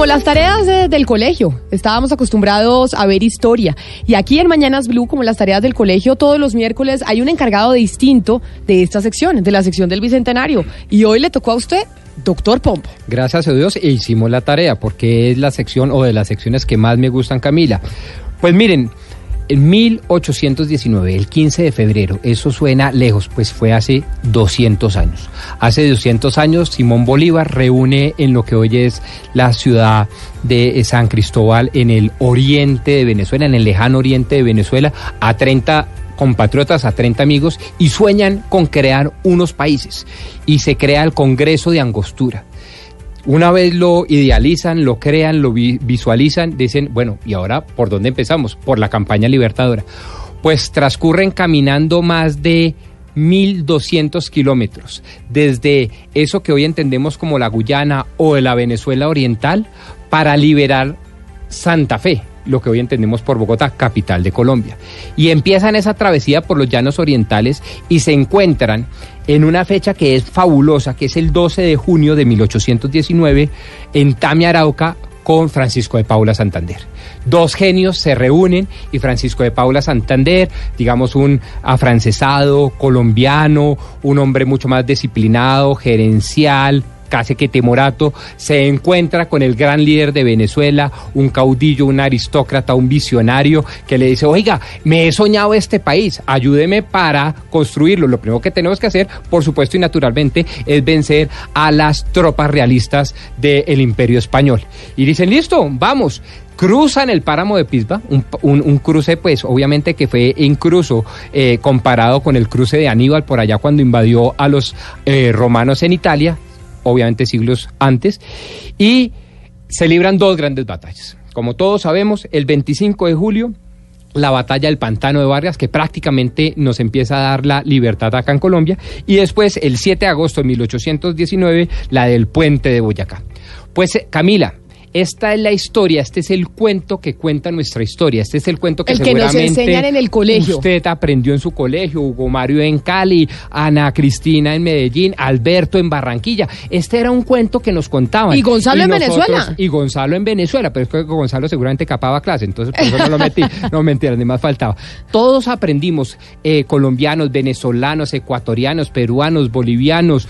Como las tareas del colegio, estábamos acostumbrados a ver historia. Y aquí en Mañanas Blue, como las tareas del colegio, todos los miércoles hay un encargado distinto de esta sección, de la sección del Bicentenario. Y hoy le tocó a usted Doctor Pompo. Gracias a Dios e hicimos la tarea porque es la sección o de las secciones que más me gustan, Camila. Pues miren, en 1819, el 15 de febrero, eso suena lejos, pues fue hace 200 años. Hace 200 años, Simón Bolívar reúne en lo que hoy es la ciudad de San Cristóbal, en el oriente de Venezuela, en el lejano oriente de Venezuela, a 30 compatriotas, a 30 amigos, y sueñan con crear unos países. Y se crea el Congreso de Angostura. Una vez lo idealizan, lo crean, lo visualizan, dicen, bueno, ¿y ahora por dónde empezamos? Por la campaña libertadora. Pues transcurren caminando más de 1.200 kilómetros, desde eso que hoy entendemos como la Guyana o la Venezuela Oriental, para liberar Santa Fe, lo que hoy entendemos por Bogotá, capital de Colombia. Y empiezan esa travesía por los llanos orientales y se encuentran en una fecha que es fabulosa, que es el 12 de junio de 1819, en Tamia Arauca, con Francisco de Paula Santander. Dos genios se reúnen y Francisco de Paula Santander, digamos un afrancesado, colombiano, un hombre mucho más disciplinado, gerencial, casi que Temorato se encuentra con el gran líder de Venezuela, un caudillo, un aristócrata, un visionario, que le dice, oiga, me he soñado este país, ayúdeme para construirlo. Lo primero que tenemos que hacer, por supuesto y naturalmente, es vencer a las tropas realistas del imperio español. Y dicen, listo, vamos cruzan el páramo de Pisba, un, cruce pues obviamente que fue incluso eh, comparado con el cruce de Aníbal por allá cuando invadió a los eh, romanos en Italia, obviamente siglos antes, y se libran dos grandes batallas. Como todos sabemos, el 25 de julio la batalla del Pantano de Vargas, que prácticamente nos empieza a dar la libertad acá en Colombia, y después el 7 de agosto de 1819, la del puente de Boyacá. Pues Camila, esta es la historia, este es el cuento que cuenta nuestra historia, este es el cuento que el que nos enseñan en el colegio. Usted aprendió en su colegio, Hugo Mario en Cali, Ana Cristina en Medellín, Alberto en Barranquilla. Este era un cuento que nos contaban. Y Gonzalo en Venezuela. Y Gonzalo en Venezuela, pero es que Gonzalo seguramente capaba clase, entonces por eso no lo metí, no mentira, ni más faltaba. Todos aprendimos, eh, colombianos, venezolanos, ecuatorianos, peruanos, bolivianos,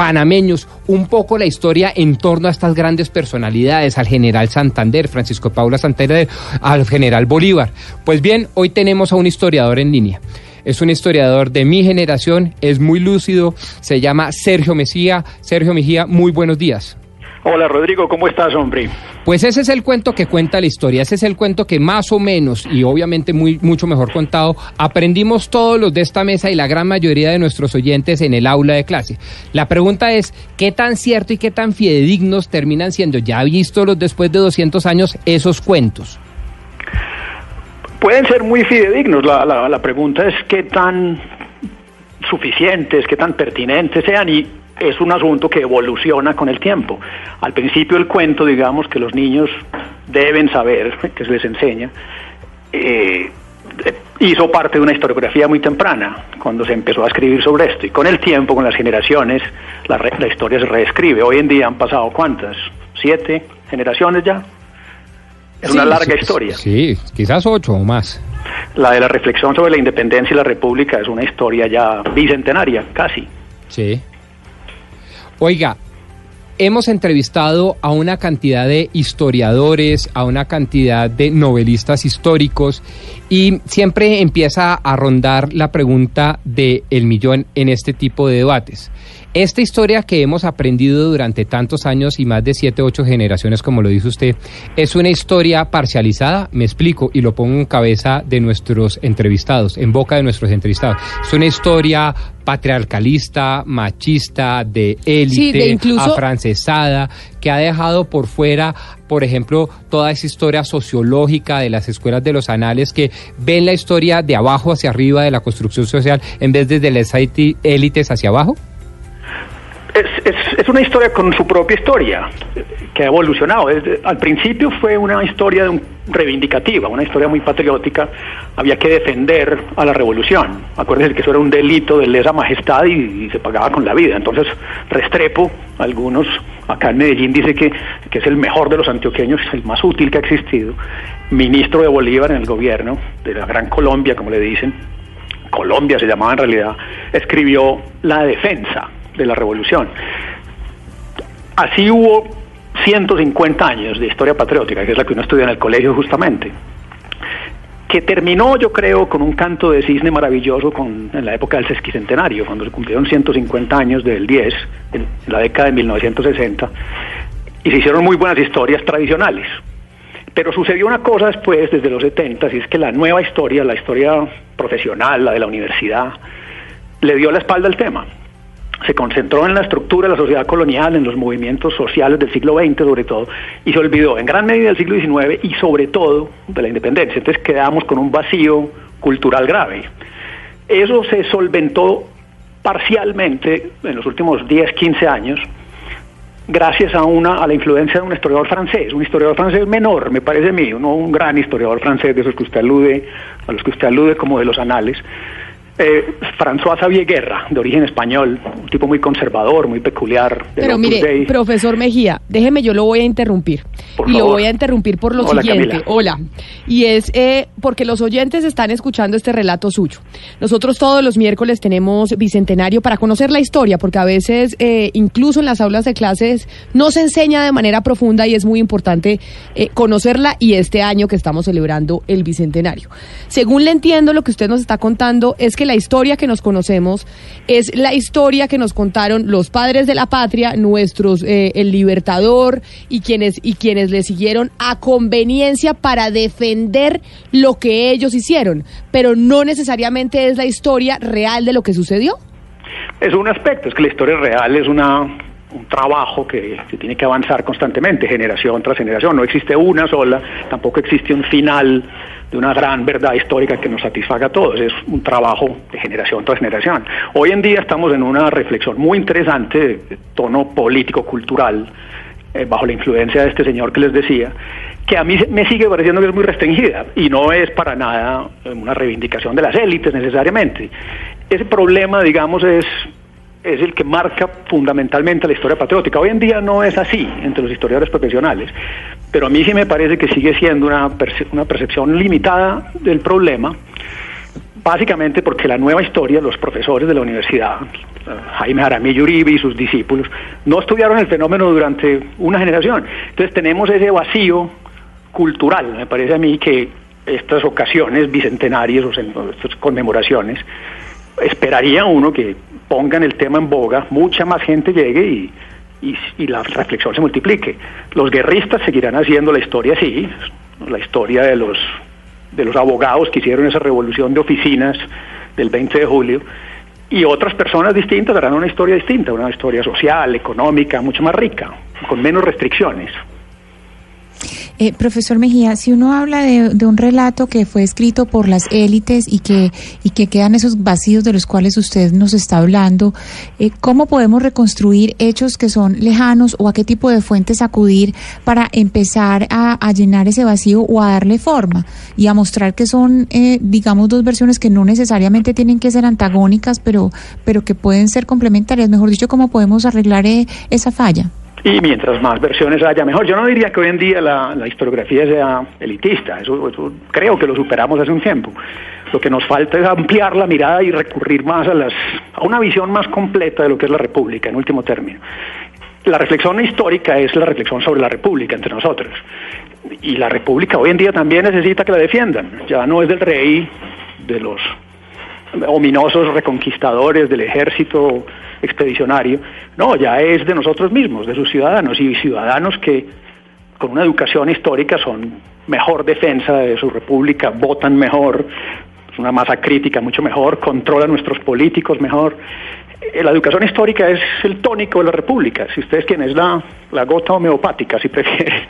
panameños, un poco la historia en torno a estas grandes personalidades, al general Santander, Francisco Paula Santander, al general Bolívar. Pues bien, hoy tenemos a un historiador en línea. Es un historiador de mi generación, es muy lúcido, se llama Sergio Mesía. Sergio Mejía, muy buenos días. Hola Rodrigo, ¿cómo estás, hombre? Pues ese es el cuento que cuenta la historia, ese es el cuento que más o menos, y obviamente muy, mucho mejor contado, aprendimos todos los de esta mesa y la gran mayoría de nuestros oyentes en el aula de clase. La pregunta es, ¿qué tan cierto y qué tan fidedignos terminan siendo, ya visto los después de 200 años, esos cuentos? Pueden ser muy fidedignos, la, la, la pregunta es qué tan suficientes, qué tan pertinentes sean y es un asunto que evoluciona con el tiempo. Al principio el cuento, digamos, que los niños deben saber, que se les enseña, eh, hizo parte de una historiografía muy temprana, cuando se empezó a escribir sobre esto. Y con el tiempo, con las generaciones, la, la historia se reescribe. Hoy en día han pasado cuántas? ¿Siete generaciones ya? Es una larga historia. Sí, quizás ocho o más. La de la reflexión sobre la independencia y la república es una historia ya bicentenaria, casi. Sí. Oiga, hemos entrevistado a una cantidad de historiadores, a una cantidad de novelistas históricos y siempre empieza a rondar la pregunta de el millón en este tipo de debates. Esta historia que hemos aprendido durante tantos años y más de siete, ocho generaciones, como lo dice usted, es una historia parcializada, me explico, y lo pongo en cabeza de nuestros entrevistados, en boca de nuestros entrevistados. Es una historia patriarcalista, machista, de élite, afrancesada, que ha dejado por fuera, por ejemplo, toda esa historia sociológica de las escuelas de los anales que ven la historia de abajo hacia arriba de la construcción social en vez de las élites hacia abajo? Es, es, una historia con su propia historia, que ha evolucionado. al principio fue una historia reivindicativa, una historia muy patriótica. Había que defender a la revolución. Acuérdense que eso era un delito de lesa majestad y, se pagaba con la vida. Entonces, Restrepo, algunos acá en Medellín, dice que, que es el mejor de los antioqueños, el más útil que ha existido. Ministro de Bolívar en el gobierno de la Gran Colombia, como le dicen. Colombia se llamaba en realidad, escribió La Defensa de la revolución. Así hubo 150 años de historia patriótica, que es la que uno estudia en el colegio justamente, que terminó yo creo con un canto de cisne maravilloso con, en la época del sesquicentenario, cuando se cumplieron 150 años del 10, en, la década de 1960, y se hicieron muy buenas historias tradicionales. Pero sucedió una cosa después, desde los 70, y es que la nueva historia, la historia profesional, la de la universidad, le dio la espalda al tema se concentró en la estructura de la sociedad colonial, en los movimientos sociales del siglo XX sobre todo, y se olvidó en gran medida del siglo XIX y sobre todo de la independencia. Entonces quedamos con un vacío cultural grave. Eso se solventó parcialmente en los últimos 10, 15 años, gracias a una a la influencia de un historiador francés, un historiador francés menor, me parece a mí, no un gran historiador francés de esos que usted alude, a los que usted alude como de los anales, eh, François Xavier Guerra, de origen español, un tipo muy conservador, muy peculiar. Pero mire, profesor Mejía, déjeme, yo lo voy a interrumpir. y lo voy a interrumpir por lo siguiente. Hola. Y es eh, porque los oyentes están escuchando este relato suyo. Nosotros todos los miércoles tenemos Bicentenario para conocer la historia, porque a veces, eh, incluso en las aulas de clases, no se enseña de manera profunda y es muy importante eh, conocerla y este año que estamos celebrando el Bicentenario. Según le entiendo, lo que usted nos está contando es que la historia que nos conocemos es la historia que nos contaron los padres de la patria, nuestros, eh, el libertador y quienes, y quienes le siguieron a conveniencia para defender lo que ellos hicieron, pero no necesariamente es la historia real de lo que sucedió. Es un aspecto, es que la historia real es una un trabajo que se tiene que avanzar constantemente, generación tras generación. No existe una sola, tampoco existe un final de una gran verdad histórica que nos satisfaga a todos. Es un trabajo de generación tras generación. Hoy en día estamos en una reflexión muy interesante de tono político-cultural, eh, bajo la influencia de este señor que les decía, que a mí me sigue pareciendo que es muy restringida y no es para nada una reivindicación de las élites necesariamente. Ese problema, digamos, es es el que marca fundamentalmente la historia patriótica. Hoy en día no es así entre los historiadores profesionales, pero a mí sí me parece que sigue siendo una, una percepción limitada del problema, básicamente porque la nueva historia, los profesores de la universidad, Jaime Jaramillo Uribe y sus discípulos, no estudiaron el fenómeno durante una generación. Entonces tenemos ese vacío cultural, me parece a mí que estas ocasiones bicentenarias o estas conmemoraciones, esperaría uno que pongan el tema en boga, mucha más gente llegue y, y, la reflexión se multiplique. Los guerristas seguirán haciendo la historia así, la historia de los, de los abogados que hicieron esa revolución de oficinas del 20 de julio, y otras personas distintas darán una historia distinta, una historia social, económica, mucho más rica, con menos restricciones. Eh, profesor Mejía, si uno habla de, un relato que fue escrito por las élites y que, y que quedan esos vacíos de los cuales usted nos está hablando, eh, ¿cómo podemos reconstruir hechos que son lejanos o a qué tipo de fuentes acudir para empezar a, llenar ese vacío o a darle forma y a mostrar que son, eh, digamos, dos versiones que no necesariamente tienen que ser antagónicas, pero, pero que pueden ser complementarias? Mejor dicho, ¿cómo podemos arreglar esa falla? Y mientras más versiones haya, mejor. Yo no diría que hoy en día la, historiografía sea elitista, eso, creo que lo superamos hace un tiempo. Lo que nos falta es ampliar la mirada y recurrir más a, las, a una visión más completa de lo que es la República, en último término. La reflexión histórica es la reflexión sobre la República entre nosotros. Y la República hoy en día también necesita que la defiendan. Ya no es del rey, de los ominosos reconquistadores del ejército expedicionario. No, ya es de nosotros mismos, de sus ciudadanos y ciudadanos que con una educación histórica son mejor defensa de su república, votan mejor, es una masa crítica mucho mejor, controlan nuestros políticos mejor. Eh, La educación histórica es el tónico de la república, si ustedes quieren, es la, la gota homeopática, si prefieren.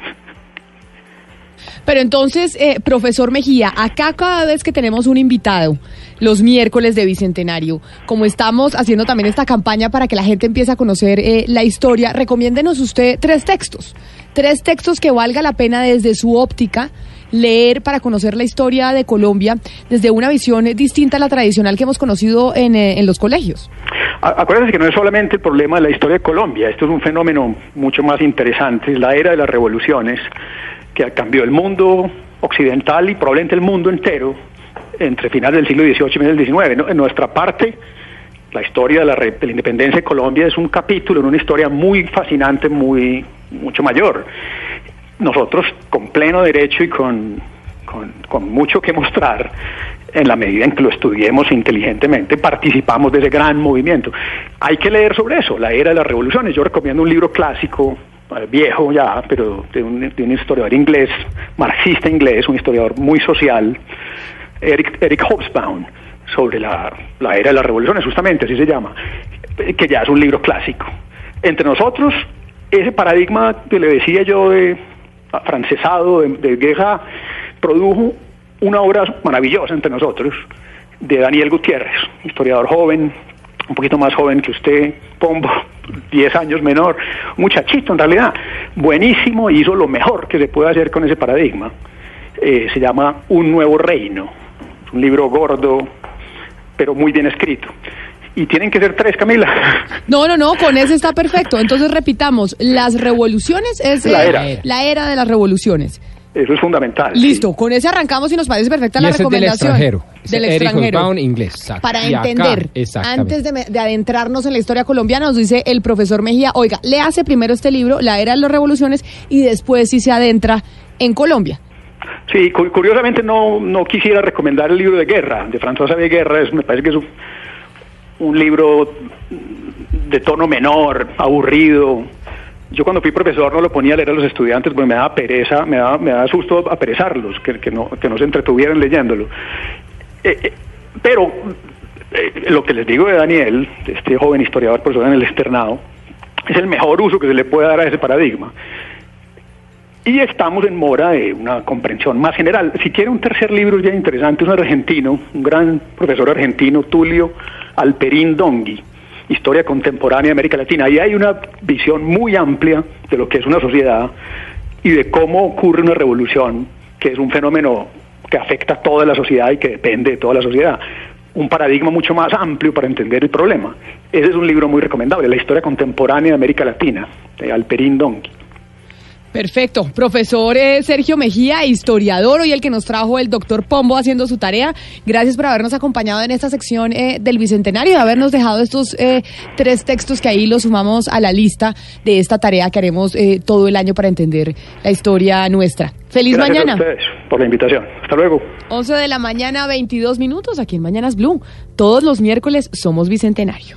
Pero entonces, eh, profesor Mejía, acá cada vez que tenemos un invitado, los miércoles de Bicentenario, como estamos haciendo también esta campaña para que la gente empiece a conocer eh, la historia, recomiéndenos usted tres textos, tres textos que valga la pena desde su óptica leer para conocer la historia de Colombia desde una visión distinta a la tradicional que hemos conocido en, eh, en los colegios. Acuérdense que no es solamente el problema de la historia de Colombia, esto es un fenómeno mucho más interesante, es la era de las revoluciones que cambió el mundo occidental y probablemente el mundo entero entre finales del siglo XVIII y finales del XIX. En nuestra parte, la historia de la, de independencia de Colombia es un capítulo en una historia muy fascinante, muy mucho mayor. Nosotros, con pleno derecho y con, mucho que mostrar, en la medida en que lo estudiemos inteligentemente, participamos de ese gran movimiento. Hay que leer sobre eso, la era de las revoluciones. Yo recomiendo un libro clásico, viejo ya, pero de un, de un historiador inglés, marxista inglés, un historiador muy social, Eric, Eric Hobsbawm, sobre la, la era de las revoluciones, justamente así se llama, que ya es un libro clásico. Entre nosotros, ese paradigma que le decía yo de francesado, de, de guerra, produjo una obra maravillosa entre nosotros, de Daniel Gutiérrez, historiador joven, un poquito más joven que usted, Pombo, 10 años menor, un muchachito en realidad, buenísimo, hizo lo mejor que se puede hacer con ese paradigma. Eh, se llama Un Nuevo Reino, es un libro gordo, pero muy bien escrito. Y tienen que ser tres, Camila. No, no, no, con ese está perfecto. Entonces repitamos, las revoluciones es La eh, era. la era de las revoluciones. Eso es fundamental. sí. Listo, con ese arrancamos y nos parece perfecta Y la ese es del recomendación. extranjero. Del Eric extranjero. Inglés. exacto. Para Y acá, entender, exactamente. antes de, adentrarnos en la historia colombiana, nos dice el profesor Mejía, oiga, le hace primero este libro, La Era de las Revoluciones, y después sí se adentra en Colombia. Sí, cu- curiosamente no, no quisiera recomendar el libro de guerra, de François Xavier Guerra, es, me parece que es un, un libro de tono menor, aburrido. Yo cuando fui profesor no lo ponía a leer a los estudiantes porque me daba pereza, me daba, me daba susto aperezarlos, que, que, no, que no se entretuvieran leyéndolo. Eh, eh, pero eh, lo que les digo de Daniel, este joven historiador profesor en el externado, es el mejor uso que se le puede dar a ese paradigma. Y estamos en mora de una comprensión más general. Si quiere un tercer libro ya interesante, es un argentino, un gran profesor argentino, Tulio Alperín Dongui, Historia Contemporánea de América Latina. Ahí hay una visión muy amplia de lo que es una sociedad y de cómo ocurre una revolución, que es un fenómeno que afecta a toda la sociedad y que depende de toda la sociedad. Un paradigma mucho más amplio para entender el problema. Ese es un libro muy recomendable, La Historia Contemporánea de América Latina, de Alperín Dongui. Perfecto. Profesor eh, Sergio Mejía, historiador, hoy el que nos trajo el doctor Pombo haciendo su tarea. Gracias por habernos acompañado en esta sección eh, del Bicentenario y de habernos dejado estos eh, tres textos que ahí los sumamos a la lista de esta tarea que haremos eh, todo el año para entender la historia nuestra. Feliz Gracias mañana. a ustedes por la invitación. Hasta luego. 11 de la mañana, 22 minutos, aquí en Mañanas Blue. Todos los miércoles somos Bicentenario.